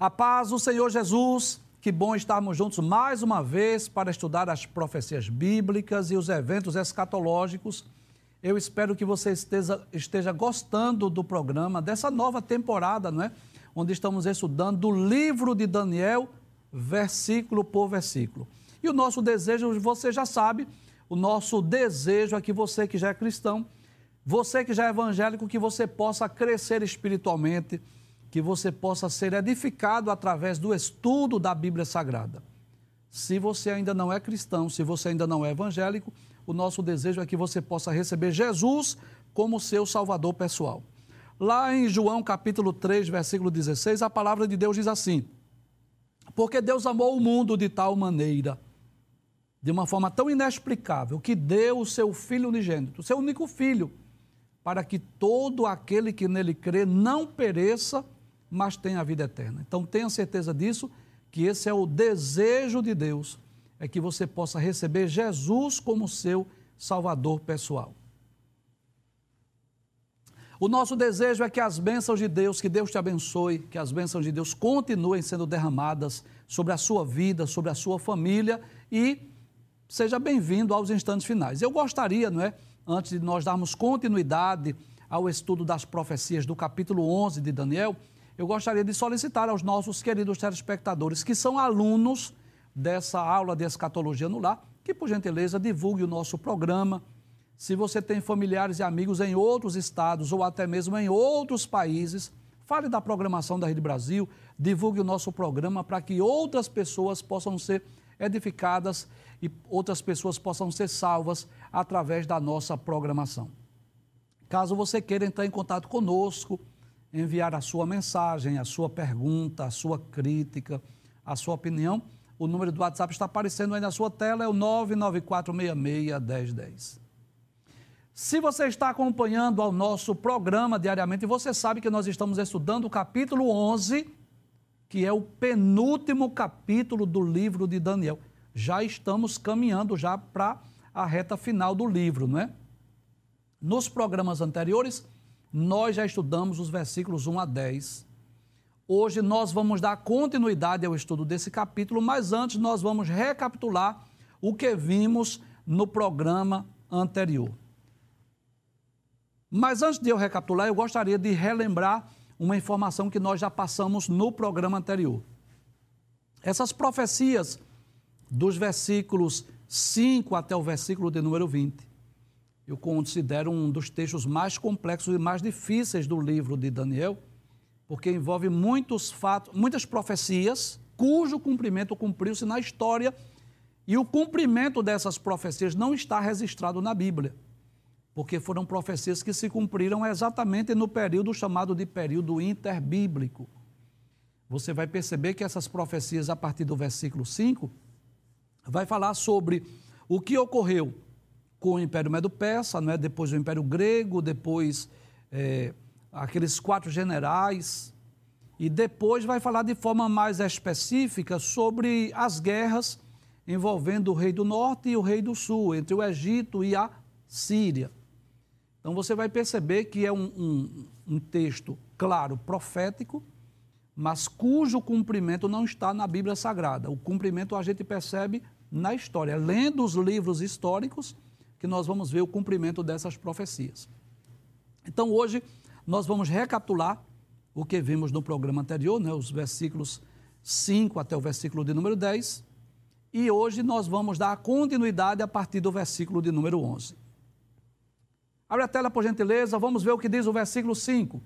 A paz do Senhor Jesus. Que bom estarmos juntos mais uma vez para estudar as profecias bíblicas e os eventos escatológicos. Eu espero que você esteja, esteja gostando do programa, dessa nova temporada, não é? Onde estamos estudando do livro de Daniel, versículo por versículo. E o nosso desejo, você já sabe, o nosso desejo é que você que já é cristão, você que já é evangélico, que você possa crescer espiritualmente que você possa ser edificado através do estudo da Bíblia Sagrada. Se você ainda não é cristão, se você ainda não é evangélico, o nosso desejo é que você possa receber Jesus como seu Salvador pessoal. Lá em João capítulo 3, versículo 16, a palavra de Deus diz assim: Porque Deus amou o mundo de tal maneira, de uma forma tão inexplicável, que deu o seu Filho unigênito, o seu único Filho, para que todo aquele que nele crê não pereça, mas tem a vida eterna. Então tenha certeza disso, que esse é o desejo de Deus, é que você possa receber Jesus como seu Salvador pessoal. O nosso desejo é que as bênçãos de Deus, que Deus te abençoe, que as bênçãos de Deus continuem sendo derramadas sobre a sua vida, sobre a sua família e seja bem-vindo aos instantes finais. Eu gostaria, não é, antes de nós darmos continuidade ao estudo das profecias do capítulo 11 de Daniel, eu gostaria de solicitar aos nossos queridos telespectadores que são alunos dessa aula de escatologia no lar, que por gentileza divulgue o nosso programa. Se você tem familiares e amigos em outros estados ou até mesmo em outros países, fale da programação da Rede Brasil, divulgue o nosso programa para que outras pessoas possam ser edificadas e outras pessoas possam ser salvas através da nossa programação. Caso você queira entrar em contato conosco, enviar a sua mensagem, a sua pergunta, a sua crítica, a sua opinião. O número do WhatsApp está aparecendo aí na sua tela, é o 994661010. Se você está acompanhando ao nosso programa diariamente, você sabe que nós estamos estudando o capítulo 11, que é o penúltimo capítulo do livro de Daniel. Já estamos caminhando já para a reta final do livro, não é? Nos programas anteriores, nós já estudamos os versículos 1 a 10. Hoje nós vamos dar continuidade ao estudo desse capítulo, mas antes nós vamos recapitular o que vimos no programa anterior. Mas antes de eu recapitular, eu gostaria de relembrar uma informação que nós já passamos no programa anterior. Essas profecias dos versículos 5 até o versículo de número 20 eu considero um dos textos mais complexos e mais difíceis do livro de Daniel, porque envolve muitos fatos, muitas profecias, cujo cumprimento cumpriu-se na história, e o cumprimento dessas profecias não está registrado na Bíblia, porque foram profecias que se cumpriram exatamente no período chamado de período interbíblico. Você vai perceber que essas profecias, a partir do versículo 5, vai falar sobre o que ocorreu com o Império Medo-Persa, né? depois o Império Grego, depois é, aqueles quatro generais, e depois vai falar de forma mais específica sobre as guerras envolvendo o rei do norte e o rei do sul, entre o Egito e a Síria. Então você vai perceber que é um, um, um texto, claro, profético, mas cujo cumprimento não está na Bíblia Sagrada. O cumprimento a gente percebe na história, lendo os livros históricos que nós vamos ver o cumprimento dessas profecias. Então, hoje, nós vamos recapitular o que vimos no programa anterior, né, os versículos 5 até o versículo de número 10, e hoje nós vamos dar continuidade a partir do versículo de número 11. Abre a tela, por gentileza, vamos ver o que diz o versículo 5.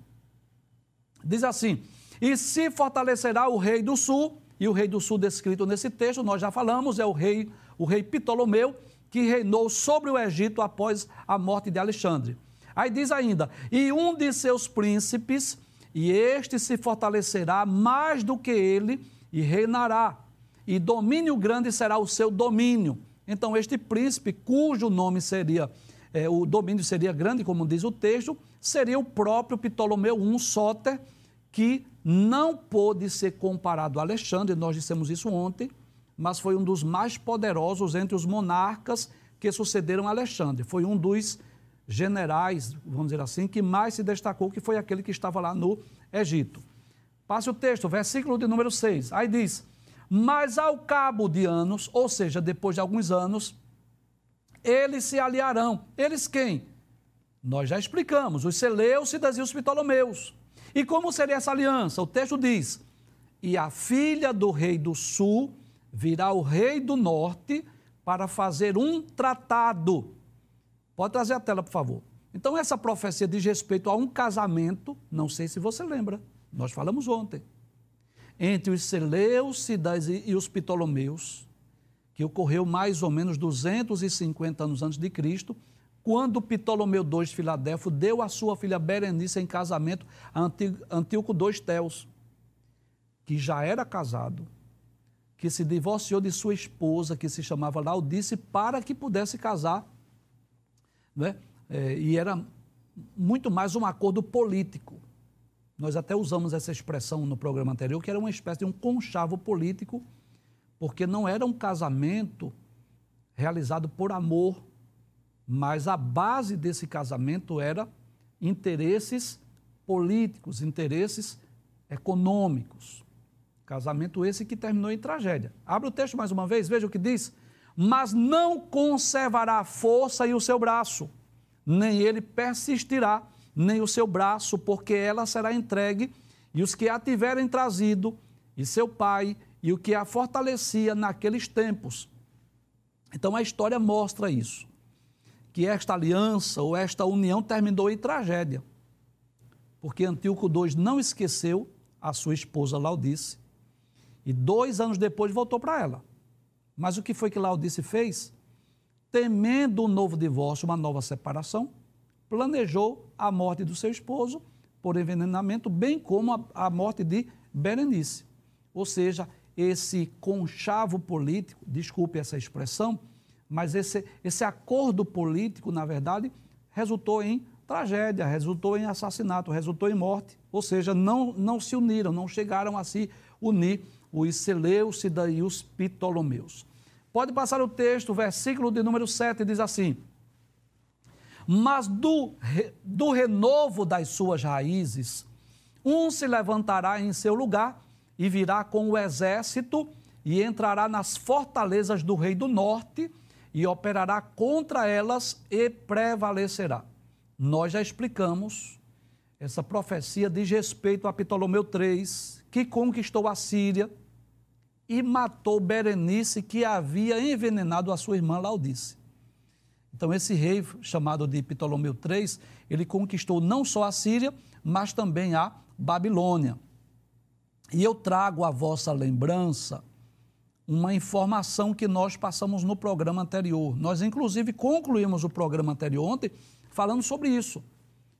Diz assim: E se fortalecerá o rei do sul, e o rei do sul descrito nesse texto, nós já falamos, é o rei, o rei Ptolomeu, que reinou sobre o Egito após a morte de Alexandre. Aí diz ainda: e um de seus príncipes, e este se fortalecerá mais do que ele, e reinará, e domínio grande será o seu domínio. Então, este príncipe, cujo nome seria, é, o domínio seria grande, como diz o texto, seria o próprio Ptolomeu I Sóter, que não pôde ser comparado a Alexandre, nós dissemos isso ontem, mas foi um dos mais poderosos entre os monarcas que sucederam Alexandre. Foi um dos generais, vamos dizer assim, que mais se destacou, que foi aquele que estava lá no Egito. Passe o texto, versículo de número 6. Aí diz: Mas ao cabo de anos, ou seja, depois de alguns anos, eles se aliarão. Eles quem? Nós já explicamos, os Seleucidas e os Ptolomeus. E como seria essa aliança? O texto diz: E a filha do rei do sul virá o rei do norte para fazer um tratado. Pode trazer a tela, por favor. Então, essa profecia diz respeito a um casamento, não sei se você lembra, nós falamos ontem, entre os Seleucidas e os Ptolomeus, que ocorreu mais ou menos 250 anos antes de Cristo, quando Ptolomeu II de Filadélfia deu a sua filha Berenice em casamento a Antíoco II Teos, que já era casado, que se divorciou de sua esposa, que se chamava Laudice, para que pudesse casar. Né? É, e era muito mais um acordo político. Nós até usamos essa expressão no programa anterior, que era uma espécie de um conchavo político, porque não era um casamento realizado por amor, mas a base desse casamento era interesses políticos, interesses econômicos. Casamento esse que terminou em tragédia. Abre o texto mais uma vez, veja o que diz. Mas não conservará a força e o seu braço, nem ele persistirá, nem o seu braço, porque ela será entregue, e os que a tiverem trazido, e seu pai, e o que a fortalecia naqueles tempos. Então a história mostra isso que esta aliança ou esta união terminou em tragédia. Porque Antíoco II não esqueceu a sua esposa Laudice e dois anos depois voltou para ela. Mas o que foi que Laudice fez? Temendo um novo divórcio, uma nova separação, planejou a morte do seu esposo por envenenamento, bem como a, a morte de Berenice. Ou seja, esse conchavo político, desculpe essa expressão, mas esse, esse acordo político, na verdade, resultou em tragédia, resultou em assassinato, resultou em morte. Ou seja, não, não se uniram, não chegaram a se unir os Seleucida e os Ptolomeus. Pode passar o texto, versículo de número 7 diz assim: Mas do, do renovo das suas raízes, um se levantará em seu lugar e virá com o exército e entrará nas fortalezas do rei do norte e operará contra elas e prevalecerá. Nós já explicamos essa profecia diz respeito a Ptolomeu III, que conquistou a Síria e matou Berenice, que havia envenenado a sua irmã Laudice. Então, esse rei, chamado de Ptolomeu III, ele conquistou não só a Síria, mas também a Babilônia. E eu trago à vossa lembrança uma informação que nós passamos no programa anterior. Nós, inclusive, concluímos o programa anterior ontem falando sobre isso,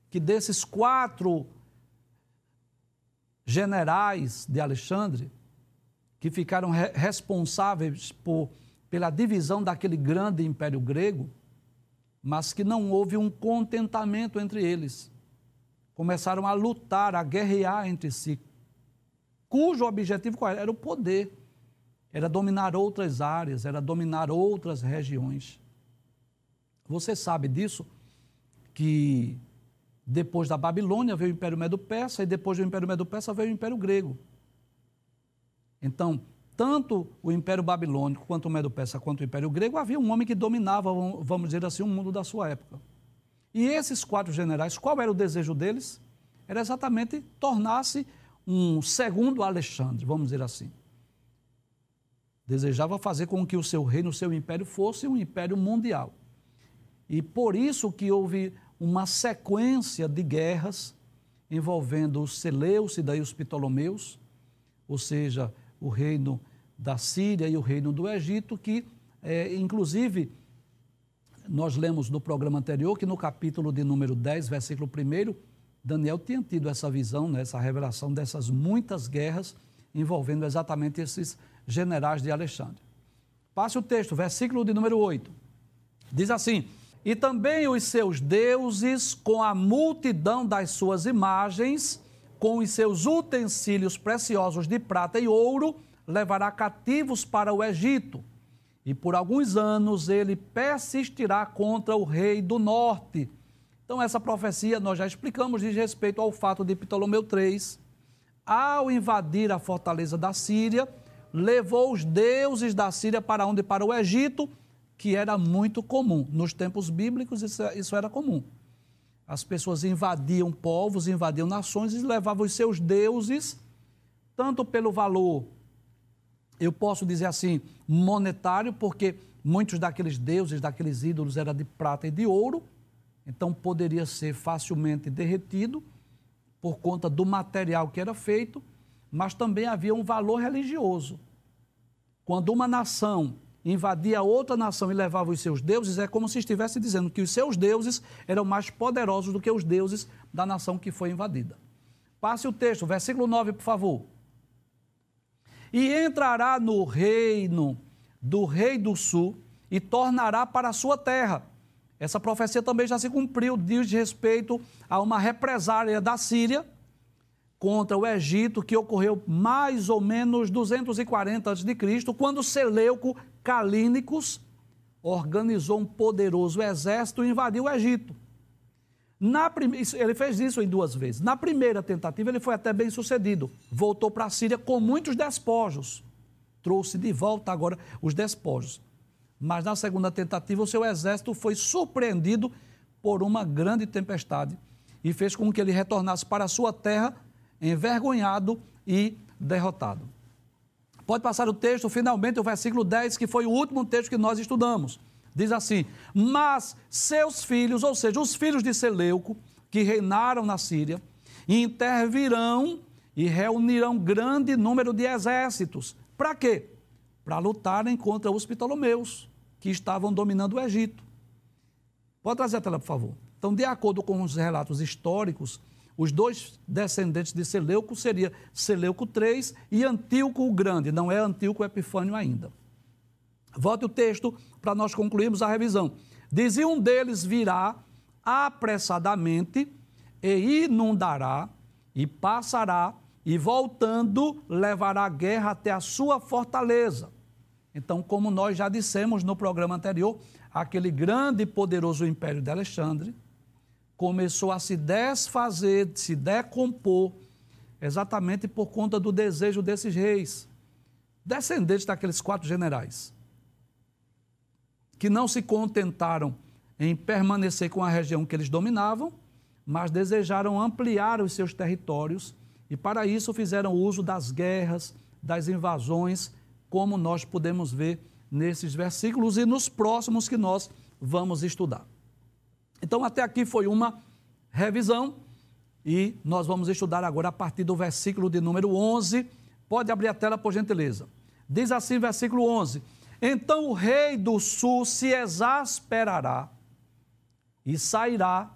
que desses quatro generais de Alexandre, que ficaram re responsáveis por, pela divisão daquele grande império grego, mas que não houve um contentamento entre eles. Começaram a lutar, a guerrear entre si, cujo objetivo era? Era o poder era dominar outras áreas, era dominar outras regiões. Você sabe disso? Que depois da Babilônia veio o Império Medo-Persa e depois do Império Medo-Persa veio o Império Grego. Então, tanto o Império Babilônico, quanto o Medo-Persa, quanto o Império Grego, havia um homem que dominava, vamos dizer assim, o mundo da sua época. E esses quatro generais, qual era o desejo deles? Era exatamente tornar-se um segundo Alexandre, vamos dizer assim desejava fazer com que o seu reino, o seu império fosse um império mundial. E por isso que houve uma sequência de guerras envolvendo os Seleucidas e os Ptolomeus, ou seja, o reino da Síria e o reino do Egito, que, é, inclusive, nós lemos no programa anterior que no capítulo de número 10, versículo 1, Daniel tinha tido essa visão, né, essa revelação dessas muitas guerras envolvendo exatamente esses generais de Alexandre. Passe o texto, versículo de número 8. Diz assim: E também os seus deuses, com a multidão das suas imagens, com os seus utensílios preciosos de prata e ouro, levará cativos para o Egito. E por alguns anos ele persistirá contra o rei do norte. Então, essa profecia nós já explicamos diz respeito ao fato de Ptolomeu III ao invadir a fortaleza da Síria, levou os deuses da Síria para onde? Para o Egito, que era muito comum. Nos tempos bíblicos, isso, isso era comum. As pessoas invadiam povos, invadiam nações e levavam os seus deuses, tanto pelo valor, eu posso dizer assim, monetário, porque muitos daqueles deuses, daqueles ídolos, eram de prata e de ouro, então poderia ser facilmente derretido por conta do material que era feito, mas também havia um valor religioso. Quando uma nação invadia outra nação e levava os seus deuses, é como se estivesse dizendo que os seus deuses eram mais poderosos do que os deuses da nação que foi invadida. Passe o texto, versículo 9, por favor. E entrará no reino do rei do sul e tornará para a sua terra. Essa profecia também já se cumpriu, diz respeito a uma represária da Síria contra o Egito, que ocorreu mais ou menos 240 a.C., quando Seleuco Calínicos organizou um poderoso exército e invadiu o Egito. Ele fez isso em duas vezes. Na primeira tentativa, ele foi até bem sucedido. Voltou para a Síria com muitos despojos. Trouxe de volta agora os despojos. Mas na segunda tentativa, o seu exército foi surpreendido por uma grande tempestade e fez com que ele retornasse para a sua terra envergonhado e derrotado. Pode passar o texto, finalmente, o versículo 10, que foi o último texto que nós estudamos. Diz assim: Mas seus filhos, ou seja, os filhos de Seleuco, que reinaram na Síria, intervirão e reunirão grande número de exércitos. Para quê? Para lutarem contra os Ptolomeus, que estavam dominando o Egito. Pode trazer a tela, por favor. Então, de acordo com os relatos históricos, os dois descendentes de Seleuco seria Seleuco III e Antíoco o Grande, não é Antíoco Epifânio ainda. Volte o texto para nós concluirmos a revisão. Dizia um deles virá apressadamente e inundará e passará e voltando levará a guerra até a sua fortaleza. Então, como nós já dissemos no programa anterior, aquele grande e poderoso império de Alexandre começou a se desfazer, se decompor, exatamente por conta do desejo desses reis, descendentes daqueles quatro generais, que não se contentaram em permanecer com a região que eles dominavam, mas desejaram ampliar os seus territórios e, para isso, fizeram uso das guerras, das invasões, como nós podemos ver nesses versículos e nos próximos que nós vamos estudar. Então, até aqui foi uma revisão e nós vamos estudar agora a partir do versículo de número 11. Pode abrir a tela, por gentileza. Diz assim, versículo 11: Então o rei do sul se exasperará e sairá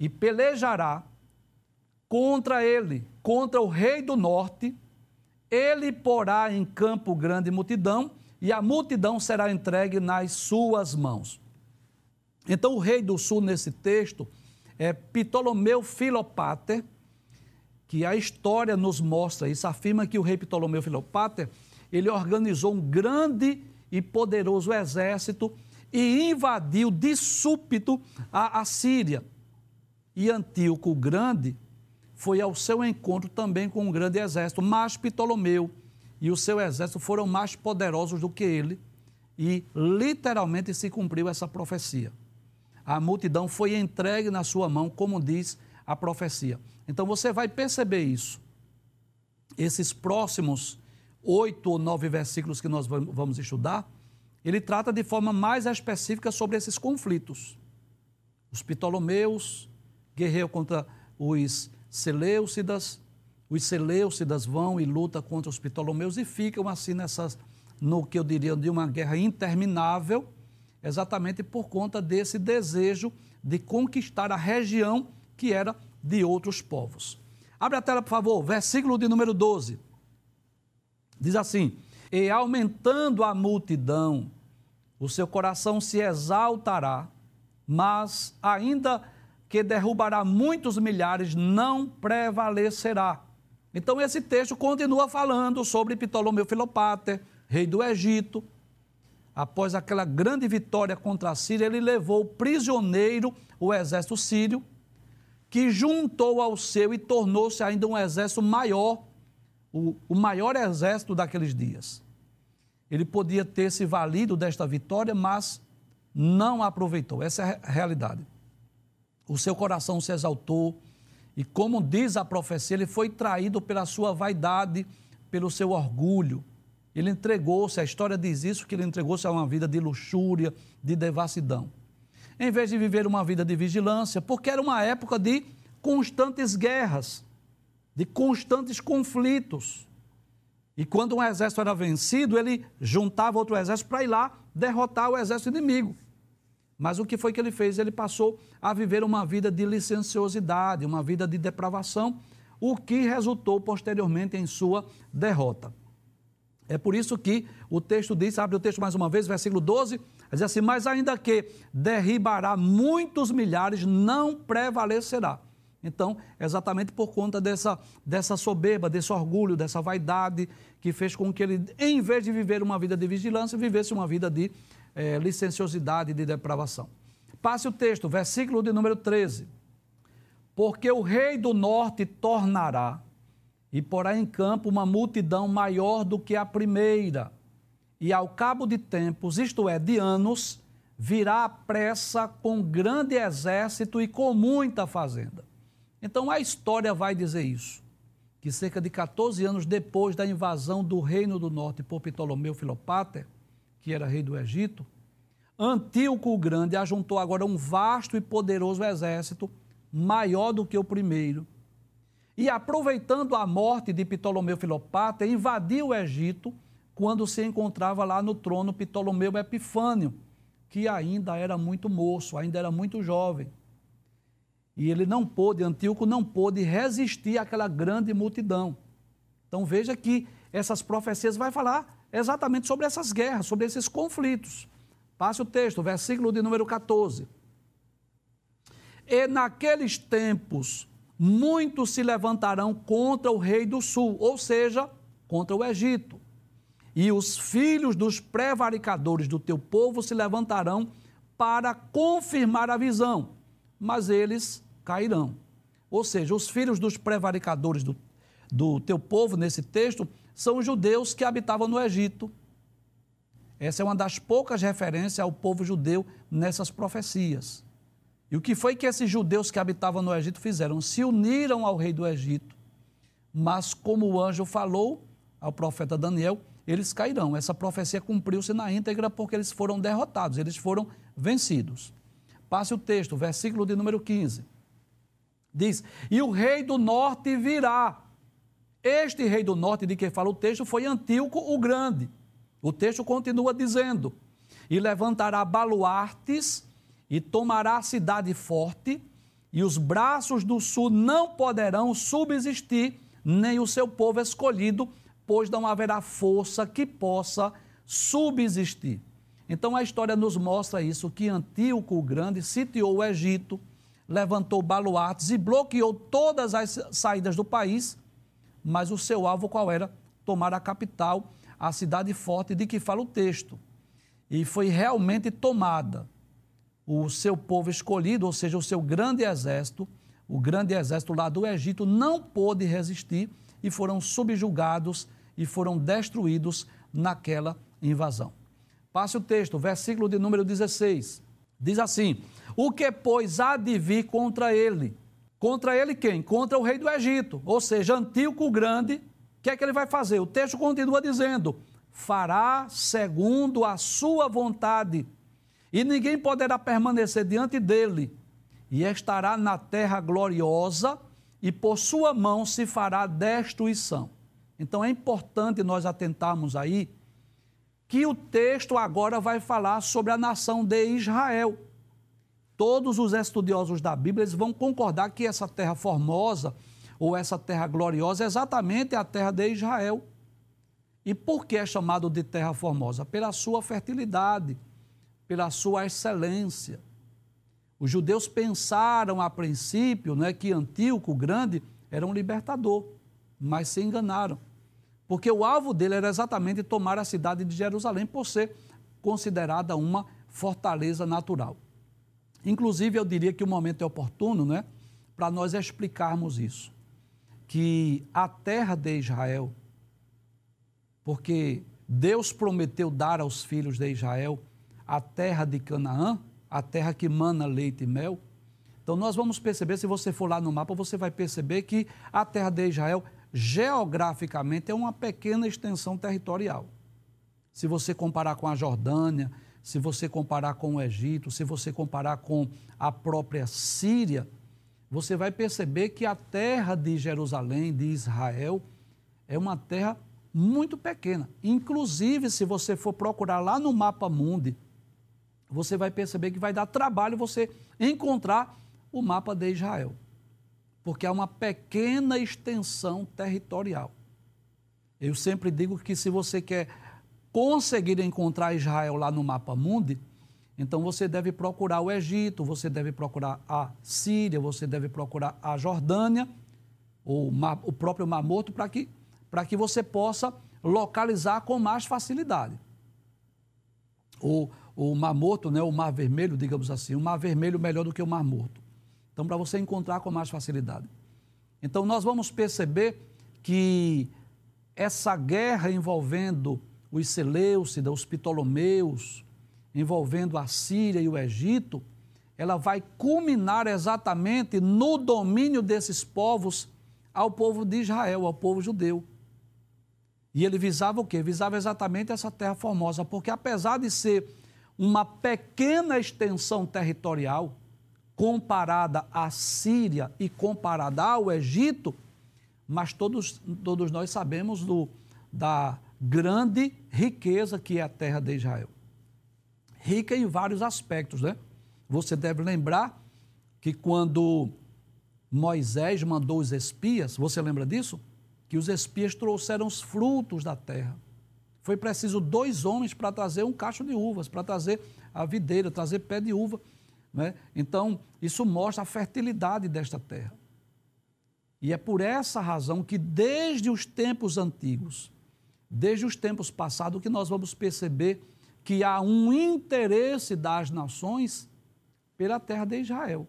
e pelejará contra ele, contra o rei do norte. Ele porá em campo grande multidão e a multidão será entregue nas suas mãos. Então, o rei do sul, nesse texto, é Ptolomeu Filopater, que a história nos mostra isso, afirma que o rei Ptolomeu Filopater, ele organizou um grande e poderoso exército e invadiu de súbito a, a Síria. E Antíoco o Grande foi ao seu encontro também com um grande exército, mas Ptolomeu e o seu exército foram mais poderosos do que ele, e literalmente se cumpriu essa profecia a multidão foi entregue na sua mão, como diz a profecia. Então você vai perceber isso. Esses próximos oito ou nove versículos que nós vamos estudar, ele trata de forma mais específica sobre esses conflitos. Os Ptolomeus guerreiam contra os Seleucidas, os Seleucidas vão e lutam contra os Ptolomeus e ficam assim nessas, no que eu diria de uma guerra interminável, exatamente por conta desse desejo de conquistar a região que era de outros povos. Abre a tela, por favor, versículo de número 12. Diz assim: E aumentando a multidão, o seu coração se exaltará, mas ainda que derrubará muitos milhares, não prevalecerá. Então, esse texto continua falando sobre Ptolomeu Filopater, rei do Egito, após aquela grande vitória contra a Síria, ele levou prisioneiro o exército sírio, que juntou ao seu e tornou-se ainda um exército maior o, o maior exército daqueles dias. Ele podia ter se valido desta vitória, mas não aproveitou. Essa é a realidade. O seu coração se exaltou e, como diz a profecia, ele foi traído pela sua vaidade, pelo seu orgulho. Ele entregou-se, a história diz isso, que ele entregou-se a uma vida de luxúria, de devassidão. Em vez de viver uma vida de vigilância, porque era uma época de constantes guerras, de constantes conflitos. E quando um exército era vencido, ele juntava outro exército para ir lá derrotar o exército inimigo. Mas o que foi que ele fez? Ele passou a viver uma vida de licenciosidade, uma vida de depravação, o que resultou posteriormente em sua derrota. É por isso que o texto diz, abre o texto mais uma vez, versículo 12, diz assim: Mas ainda que derribará muitos milhares, não prevalecerá. Então, exatamente por conta dessa, dessa soberba, desse orgulho, dessa vaidade, que fez com que ele, em vez de viver uma vida de vigilância, vivesse uma vida de é, licenciosidade, de depravação. Passe o texto, versículo de número 13. Porque o rei do norte tornará e porá em campo uma multidão maior do que a primeira, e ao cabo de tempos, isto é, de anos, virá a pressa com grande exército e com muita fazenda. Então a história vai dizer isso, que cerca de 14 anos depois da invasão do Reino do Norte por Ptolomeu Filopater, que era rei do Egito, Antíoco o Grande ajuntou agora um vasto e poderoso exército, maior do que o primeiro, e aproveitando a morte de Ptolomeu Filopater, invadiu o Egito quando se encontrava lá no trono Ptolomeu Epifânio, que ainda era muito moço, ainda era muito jovem. E ele não pôde, Antíoco não pôde resistir àquela grande multidão. Então veja que essas profecias vai falar exatamente sobre essas guerras, sobre esses conflitos. Passe o texto, versículo de número 14. E naqueles tempos muitos se levantarão contra o rei do sul, ou seja, contra o Egito. E os filhos dos prevaricadores do teu povo se levantarão para confirmar a visão, mas eles cairão. Ou seja, os filhos dos prevaricadores do, do teu povo, nesse texto, são os judeus que habitavam no Egito. Essa é uma das poucas referências ao povo judeu nessas profecias. E o que foi que esses judeus que habitavam no Egito fizeram? Se uniram ao rei do Egito, mas como o anjo falou ao profeta Daniel, eles cairão. Essa profecia cumpriu-se na íntegra porque eles foram derrotados, eles foram vencidos. Passe o texto, versículo de número 15. Diz: E o rei do norte virá. Este rei do norte de quem fala o texto foi Antíoco o Grande. O texto continua dizendo: E levantará baluartes e tomará a cidade forte, e os braços do sul não poderão subsistir, nem o seu povo escolhido, pois não haverá força que possa subsistir. Então a história nos mostra isso: que Antíoco o Grande sitiou o Egito levantou baluartes e bloqueou todas as saídas do país, mas o seu alvo qual era? Tomar a capital, a cidade forte de que fala o texto. E foi realmente tomada. O seu povo escolhido, ou seja, o seu grande exército, o grande exército lá do Egito, não pôde resistir e foram subjugados e foram destruídos naquela invasão. Passe o texto, versículo de número 16. Diz assim: O que, pois, há de vir contra ele? Contra ele quem? Contra o rei do Egito, ou seja, Antíoco o Grande. O que é que ele vai fazer? O texto continua dizendo: fará segundo a sua vontade, e ninguém poderá permanecer diante dele, e estará na terra gloriosa, e por sua mão se fará destruição. Então é importante nós atentarmos aí que o texto agora vai falar sobre a nação de Israel. Todos os estudiosos da Bíblia eles vão concordar que essa terra formosa ou essa terra gloriosa é exatamente a terra de Israel. E por que é chamado de terra formosa? Pela sua fertilidade, pela sua excelência. Os judeus pensaram a princípio né, que Antíoco Grande era um libertador, mas se enganaram porque o alvo dele era exatamente tomar a cidade de Jerusalém por ser considerada uma fortaleza natural. Inclusive, eu diria que o momento é oportuno, né, para nós explicarmos isso. que a terra de Israel, porque Deus prometeu dar aos filhos de Israel a terra de Canaã, a terra que mana leite e mel. Então nós vamos perceber, se você for lá no mapa, você vai perceber que a terra de Israel, geograficamente, é uma pequena extensão territorial. Se você comparar com a Jordânia, se você comparar com o Egito, se você comparar com a própria Síria, você vai perceber que a terra de Jerusalém, de Israel, é uma terra muito pequena. Inclusive, se você for procurar lá no mapa mundi, você vai perceber que vai dar trabalho você encontrar o mapa de Israel. Porque é uma pequena extensão territorial. Eu sempre digo que se você quer conseguir encontrar Israel lá no mapa mundi, então você deve procurar o Egito, você deve procurar a Síria, você deve procurar a Jordânia, ou o próprio Mar Morto, para que, que você possa localizar com mais facilidade. O, o Mar Morto, né, o Mar Vermelho, digamos assim, o Mar Vermelho melhor do que o Mar Morto. Então, para você encontrar com mais facilidade. Então, nós vamos perceber que essa guerra envolvendo os Seleucidas, os Ptolomeus, envolvendo a Síria e o Egito, ela vai culminar exatamente no domínio desses povos ao povo de Israel, ao povo judeu. E ele visava o quê? Visava exatamente essa terra formosa, porque apesar de ser uma pequena extensão territorial, comparada à Síria e comparada ao Egito, mas todos, todos nós sabemos do, da grande riqueza que é a terra de Israel. Rica em vários aspectos, né? Você deve lembrar que quando Moisés mandou os espias, você lembra disso? Que os espias trouxeram os frutos da terra. Foi preciso dois homens para trazer um cacho de uvas, para trazer a videira, trazer pé de uva. Né? Então, isso mostra a fertilidade desta terra. E é por essa razão que, desde os tempos antigos, desde os tempos passados, que nós vamos perceber que há um interesse das nações pela terra de Israel.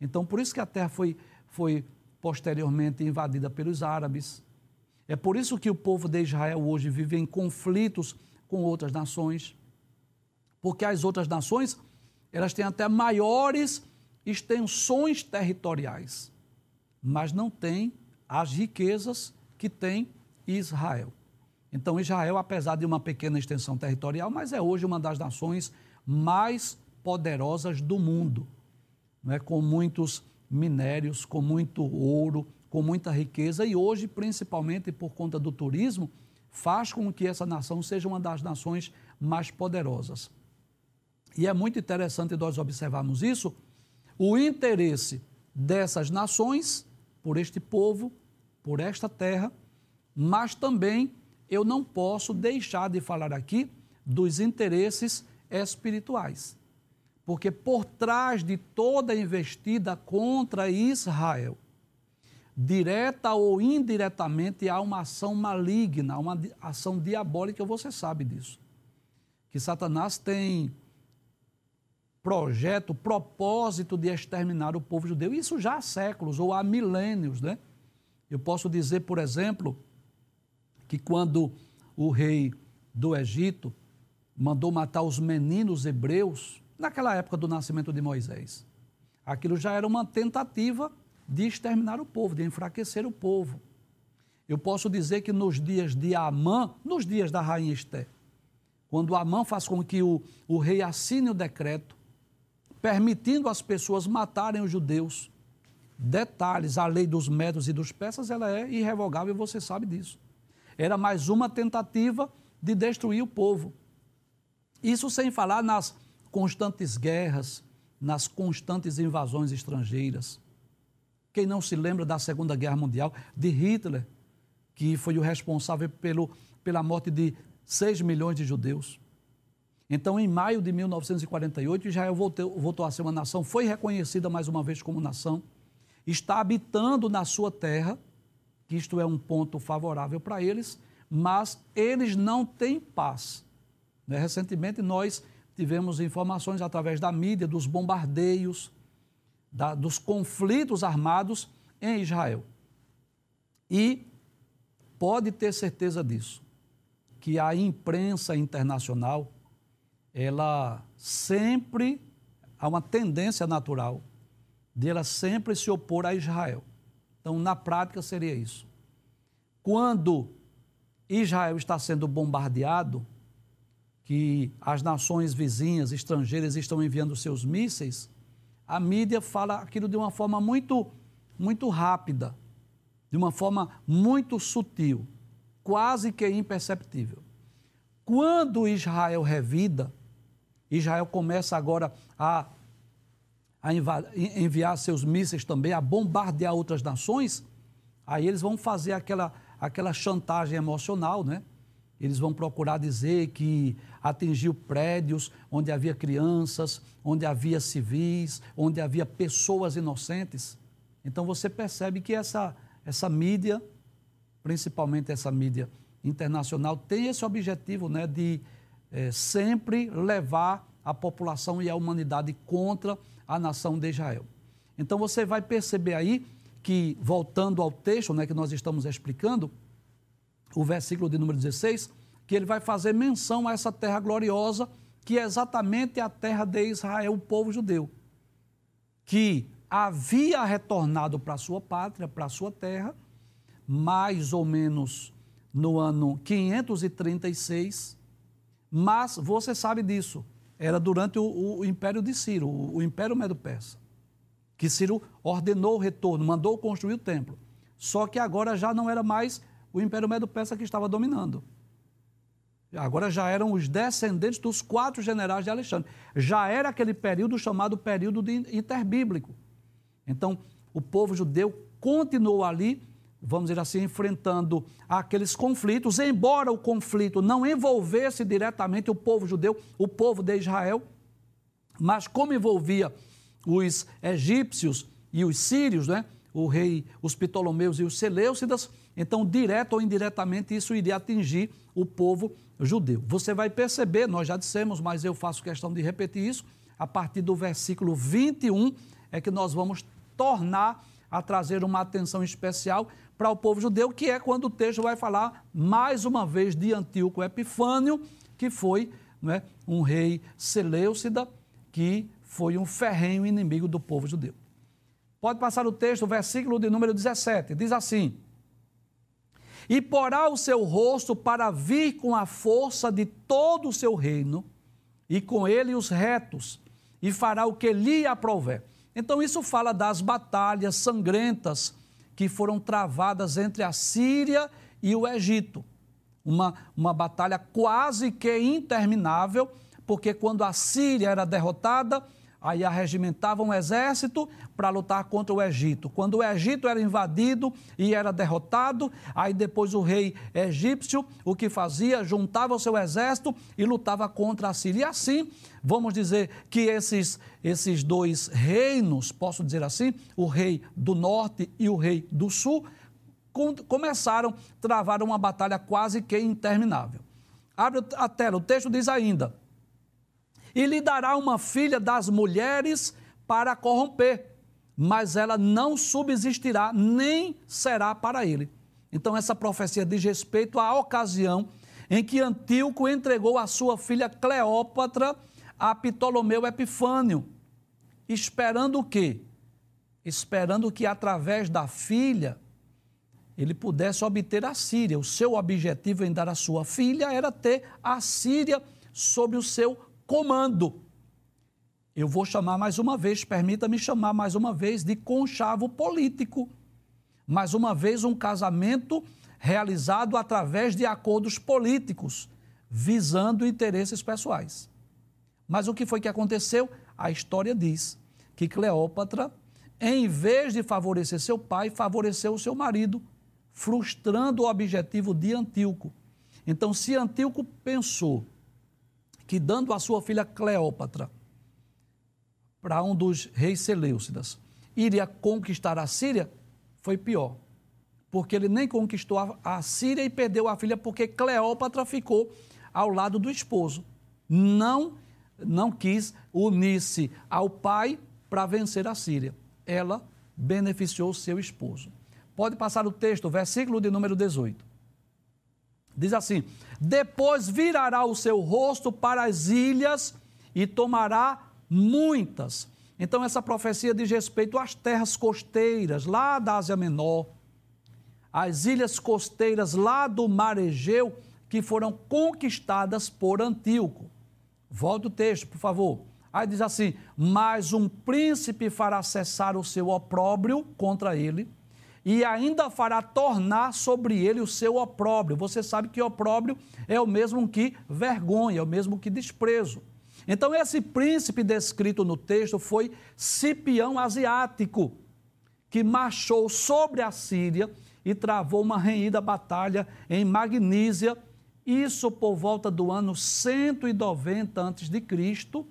Então, por isso que a terra foi, foi posteriormente invadida pelos árabes. É por isso que o povo de Israel hoje vive em conflitos com outras nações. Porque as outras nações elas têm até maiores extensões territoriais, mas não têm as riquezas que tem Israel. Então, Israel, apesar de uma pequena extensão territorial, mas é hoje uma das nações mais poderosas do mundo, né? com muitos minérios, com muito ouro, com muita riqueza, e hoje, principalmente por conta do turismo, faz com que essa nação seja uma das nações mais poderosas. E é muito interessante nós observarmos isso, o interesse dessas nações por este povo, por esta terra, mas também eu não posso deixar de falar aqui dos interesses espirituais. Porque por trás de toda investida contra Israel, direta ou indiretamente, há uma ação maligna, uma ação diabólica, você sabe disso. Que Satanás tem projeto, propósito de exterminar o povo judeu. Isso já há séculos ou há milênios, né? Eu posso dizer, por exemplo, que quando o rei do Egito mandou matar os meninos hebreus, naquela época do nascimento de Moisés, aquilo já era uma tentativa de exterminar o povo, de enfraquecer o povo. Eu posso dizer que nos dias de Amã, nos dias da rainha Esté, quando Amã faz com que o, o rei assine o decreto permitindo as pessoas matarem os judeus. Detalhes, a lei dos médios e dos persas, ela é irrevogável, você sabe disso. Era mais uma tentativa de destruir o povo. Isso sem falar nas constantes guerras, nas constantes invasões estrangeiras. Quem não se lembra da Segunda Guerra Mundial, de Hitler, que foi o responsável pelo, pela morte de 6 milhões de judeus. Então, em maio de 1948, Israel voltou, voltou a ser uma nação, foi reconhecida mais uma vez como nação, está habitando na sua terra, que isto é um ponto favorável para eles, mas eles não têm paz. Né? Recentemente, nós tivemos informações através da mídia dos bombardeios, da, dos conflitos armados em Israel. E pode ter certeza disso, que a imprensa internacional, ela sempre há uma tendência natural de ela sempre se opor a Israel. Então, na prática, seria isso. Quando Israel está sendo bombardeado, que as nações vizinhas, estrangeiras, estão enviando seus mísseis, a mídia fala aquilo de uma forma muito, muito rápida, de uma forma muito sutil, quase que imperceptível. Quando Israel revida, Israel começa agora a, a enviar seus mísseis também, a bombardear outras nações, aí eles vão fazer aquela, aquela chantagem emocional, né? Eles vão procurar dizer que atingiu prédios onde havia crianças, onde havia civis, onde havia pessoas inocentes. Então você percebe que essa, essa mídia, principalmente essa mídia internacional, tem esse objetivo né, de é, sempre levar a população e a humanidade contra a nação de Israel. Então você vai perceber aí que, voltando ao texto né, que nós estamos explicando, o versículo de número 16, que ele vai fazer menção a essa terra gloriosa, que é exatamente a terra de Israel, o povo judeu, que havia retornado para sua pátria, para sua terra, mais ou menos no ano 536, mas você sabe disso, era durante o, o Império de Ciro, o, o Império Medo-Persa, que Ciro ordenou o retorno, mandou construir o templo. Só que agora já não era mais o Império Medo-Persa que estava dominando. Agora já eram os descendentes dos quatro generais de Alexandre. Já era aquele período chamado período de interbíblico. Então, o povo judeu continuou ali, vamos dizer assim, enfrentando aqueles conflitos, embora o conflito não envolvesse diretamente o povo judeu, o povo de Israel, mas como envolvia os egípcios e os sírios, né? o rei, os Ptolomeus e os Seleucidas, então, direto ou indiretamente, isso iria atingir o povo judeu. Você vai perceber, nós já dissemos, mas eu faço questão de repetir isso, a partir do versículo 21 é que nós vamos tornar a trazer uma atenção especial para o povo judeu, que é quando o texto vai falar mais uma vez de Antíoco Epifânio, que foi né, um rei Seleucida, que foi um ferrenho inimigo do povo judeu. Pode passar o texto, o versículo de número 17. Diz assim: E porá o seu rosto para vir com a força de todo o seu reino, e com ele os retos, e fará o que lhe aprouver. Então, isso fala das batalhas sangrentas que foram travadas entre a Síria e o Egito. Uma, uma batalha quase que interminável, porque quando a Síria era derrotada, Aí arregimentavam um exército para lutar contra o Egito. Quando o Egito era invadido e era derrotado, aí depois o rei egípcio o que fazia? Juntava o seu exército e lutava contra a Síria. E assim, vamos dizer que esses, esses dois reinos, posso dizer assim, o rei do norte e o rei do sul, começaram a travar uma batalha quase que interminável. Abre a tela, o texto diz ainda e lhe dará uma filha das mulheres para corromper, mas ela não subsistirá, nem será para ele. Então, essa profecia diz respeito à ocasião em que Antíoco entregou a sua filha Cleópatra a Ptolomeu Epifânio, esperando o quê? Esperando que através da filha ele pudesse obter a Síria. O seu objetivo em dar a sua filha era ter a Síria sob o seu comando. Eu vou chamar mais uma vez, permita-me chamar mais uma vez de conchavo político. Mais uma vez, um casamento realizado através de acordos políticos, visando interesses pessoais. Mas o que foi que aconteceu? A história diz que Cleópatra, em vez de favorecer seu pai, favoreceu seu marido, frustrando o objetivo de Antíoco. Então, se Antíoco pensou que dando a sua filha Cleópatra para um dos reis Seleucidas, iria conquistar a Síria, foi pior. Porque ele nem conquistou a Síria e perdeu a filha porque Cleópatra ficou ao lado do esposo. Não não quis unir-se ao pai para vencer a Síria. Ela beneficiou seu esposo. Pode passar o texto, versículo de número 18. Diz assim: Depois virará o seu rosto para as ilhas e tomará muitas. Então, essa profecia diz respeito às terras costeiras, lá da Ásia Menor, as ilhas costeiras lá do Mar Egeu, que foram conquistadas por Antíoco. Volta o texto, por favor. Aí diz assim: Mas um príncipe fará cessar o seu opróbrio contra ele, e ainda fará tornar sobre ele o seu opróbrio. Você sabe que opróbrio é o mesmo que vergonha, é o mesmo que desprezo. Então, esse príncipe descrito no texto foi Cipião Asiático, que marchou sobre a Síria e travou uma renhida batalha em Magnísia, isso por volta do ano 190 a.C.,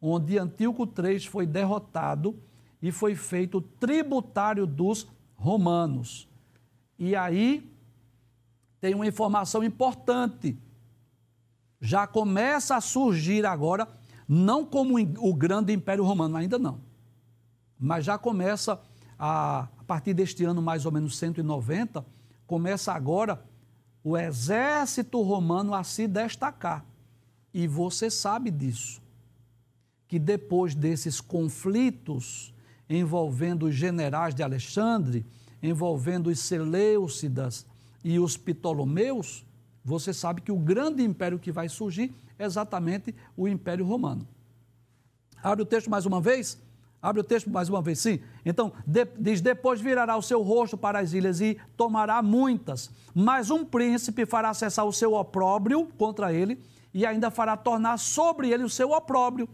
onde Antíoco III foi derrotado e foi feito tributário dos romanos. E aí tem uma informação importante. Já começa a surgir agora, não como o grande Império Romano, ainda não, mas já começa a, a partir deste ano, mais ou menos 190, começa agora o exército romano a se destacar. E você sabe disso, que depois desses conflitos envolvendo os generais de Alexandre, envolvendo os Seleucidas e os Ptolomeus, você sabe que o grande império que vai surgir é exatamente o Império Romano. Abre o texto mais uma vez. Abre o texto mais uma vez, sim. Então, de, diz: Depois virará o seu rosto para as ilhas e tomará muitas, mas um príncipe fará cessar o seu opróbrio contra ele e ainda fará tornar sobre ele o seu opróbrio.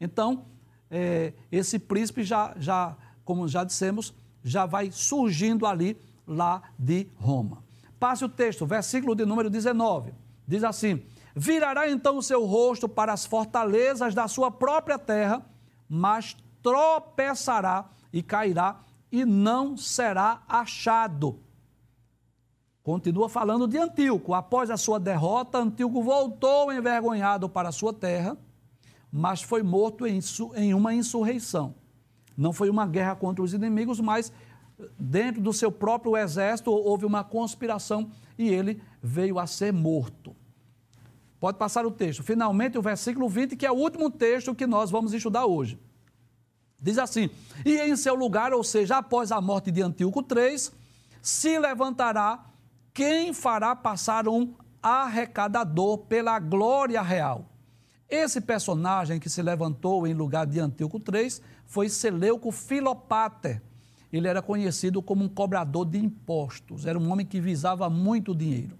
Então, é, esse príncipe já, já, como já dissemos, já vai surgindo ali, lá de Roma. Passe o texto, versículo de número 19. Diz assim: Virará então o seu rosto para as fortalezas da sua própria terra, mas tropeçará e cairá e não será achado. Continua falando de Antíoco. Após a sua derrota, Antíoco voltou envergonhado para a sua terra, mas foi morto em, em uma insurreição. Não foi uma guerra contra os inimigos, mas dentro do seu próprio exército houve uma conspiração e ele veio a ser morto. Pode passar o texto. Finalmente, o versículo 20, que é o último texto que nós vamos estudar hoje. Diz assim: E em seu lugar, ou seja, após a morte de Antíoco III, se levantará quem fará passar um arrecadador pela glória real. Esse personagem que se levantou em lugar de Antíoco III foi Seleuco Filopater. Ele era conhecido como um cobrador de impostos, era um homem que visava muito dinheiro.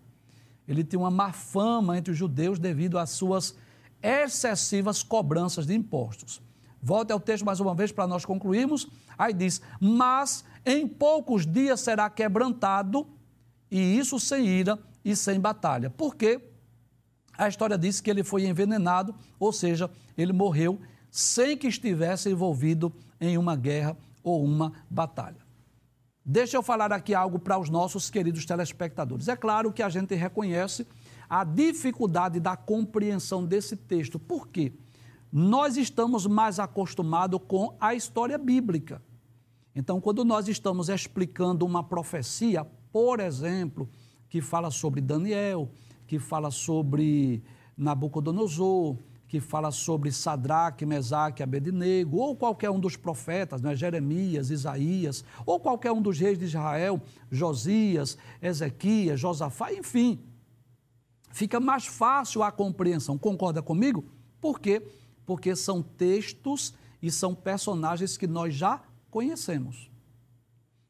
Ele tinha uma má fama entre os judeus devido às suas excessivas cobranças de impostos. Volte ao texto mais uma vez para nós concluirmos. Aí diz: Mas em poucos dias será quebrantado, e isso sem ira e sem batalha. Por quê? A história diz que ele foi envenenado, ou seja, ele morreu sem que estivesse envolvido em uma guerra ou uma batalha. Deixa eu falar aqui algo para os nossos queridos telespectadores. É claro que a gente reconhece a dificuldade da compreensão desse texto. Por quê? nós estamos mais acostumados com a história bíblica. Então, quando nós estamos explicando uma profecia, por exemplo, que fala sobre Daniel, que fala sobre Nabucodonosor, que fala sobre Sadraque, Mesaque, Abednego, ou qualquer um dos profetas, né, Jeremias, Isaías, ou qualquer um dos reis de Israel, Josias, Ezequias, Josafá, enfim. Fica mais fácil a compreensão. Concorda comigo? Por quê? porque são textos e são personagens que nós já conhecemos.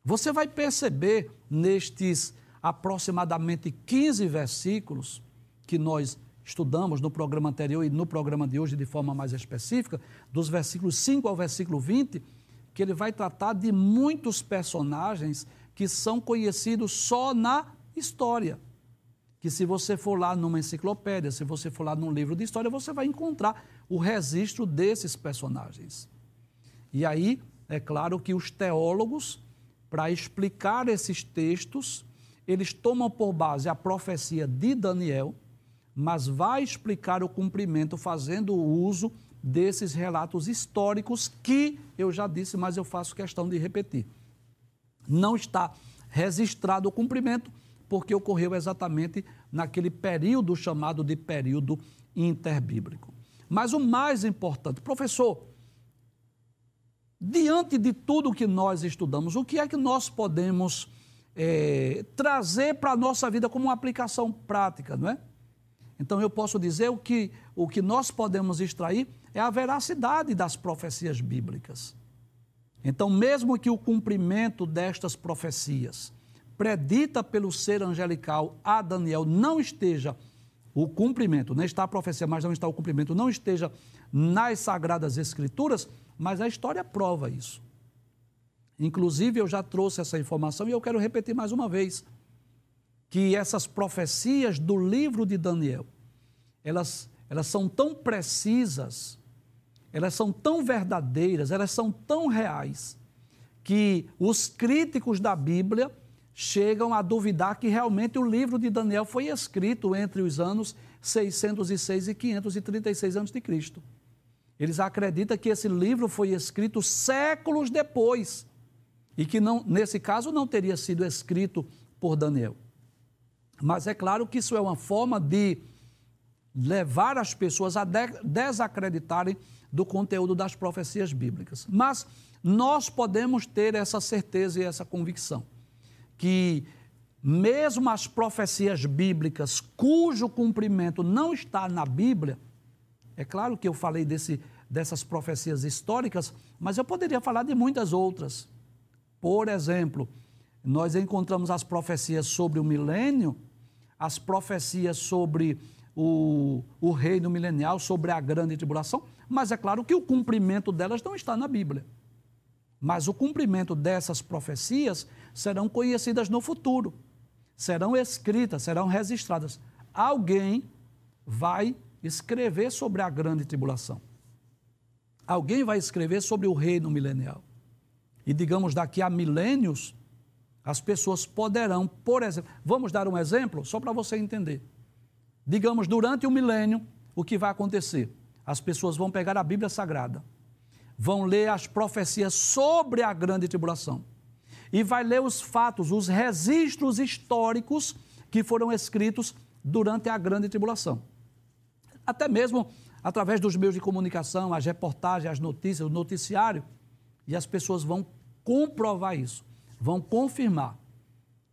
Você vai perceber nestes aproximadamente 15 versículos que nós estudamos no programa anterior e no programa de hoje de forma mais específica, dos versículos 5 ao versículo 20, que ele vai tratar de muitos personagens que são conhecidos só na história que se você for lá numa enciclopédia, se você for lá num livro de história, você vai encontrar o registro desses personagens. E aí, é claro que os teólogos, para explicar esses textos, eles tomam por base a profecia de Daniel, mas vai explicar o cumprimento fazendo uso desses relatos históricos que eu já disse, mas eu faço questão de repetir. Não está registrado o cumprimento, porque ocorreu exatamente naquele período chamado de período interbíblico. Mas o mais importante, professor, diante de tudo que nós estudamos, o que é que nós podemos é, trazer para a nossa vida como uma aplicação prática, não é? Então eu posso dizer o que, o que nós podemos extrair é a veracidade das profecias bíblicas. Então, mesmo que o cumprimento destas profecias predita pelo ser angelical a Daniel não esteja o cumprimento, não está a profecia, mas não está o cumprimento, não esteja nas sagradas escrituras, mas a história prova isso. Inclusive, eu já trouxe essa informação e eu quero repetir mais uma vez que essas profecias do livro de Daniel, elas, elas são tão precisas, elas são tão verdadeiras, elas são tão reais, que os críticos da Bíblia chegam a duvidar que realmente o livro de Daniel foi escrito entre os anos 606 e 536 a.C. Eles acreditam que esse livro foi escrito séculos depois e que não, nesse caso não teria sido escrito por Daniel. Mas é claro que isso é uma forma de levar as pessoas a desacreditarem do conteúdo das profecias bíblicas. Mas nós podemos ter essa certeza e essa convicção que mesmo as profecias bíblicas cujo cumprimento não está na Bíblia, é claro que eu falei desse, dessas profecias históricas, mas eu poderia falar de muitas outras. Por exemplo, nós encontramos as profecias sobre o milênio, as profecias sobre o, o reino milenial, sobre a grande tribulação, mas é claro que o cumprimento delas não está na Bíblia. Mas o cumprimento dessas profecias serão conhecidas no futuro, serão escritas, serão registradas. Alguém vai escrever sobre a grande tribulação. Alguém vai escrever sobre o reino milenial. E digamos, daqui a milênios, as pessoas poderão, por exemplo, vamos dar um exemplo só para você entender. Digamos, durante o milênio, o que vai acontecer? As pessoas vão pegar a Bíblia Sagrada, vão ler as profecias sobre a grande tribulação e vai ler os fatos, os registros históricos que foram escritos durante a grande tribulação. Até mesmo através dos meios de comunicação, as reportagens, as notícias, o noticiário, e as pessoas vão comprovar isso, vão confirmar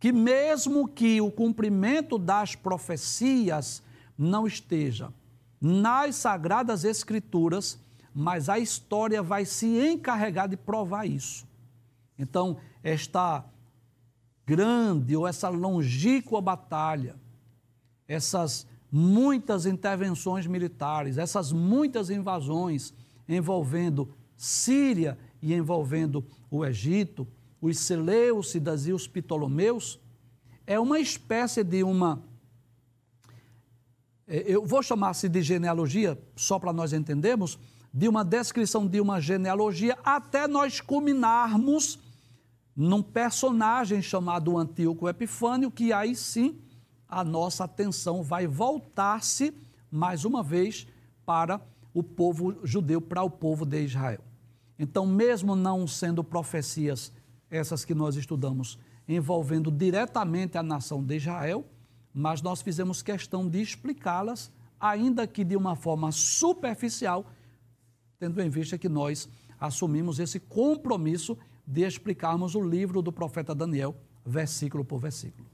que, mesmo que o cumprimento das profecias não esteja nas Sagradas Escrituras, mas a história vai se encarregar de provar isso. Então, esta grande ou essa longínqua batalha, essas muitas intervenções militares, essas muitas invasões envolvendo Síria e envolvendo o Egito, os Seleucidas e os Ptolomeus, é uma espécie de uma. É, eu vou chamar-se de genealogia, só para nós entendermos, de uma descrição de uma genealogia, até nós culminarmos num personagem chamado Antíoco Epifânio, que aí sim a nossa atenção vai voltar-se mais uma vez para o povo judeu, para o povo de Israel. Então, mesmo não sendo profecias essas que nós estudamos envolvendo diretamente a nação de Israel, mas nós fizemos questão de explicá-las, ainda que de uma forma superficial, tendo em vista que nós assumimos esse compromisso de explicarmos o livro do profeta Daniel, versículo por versículo.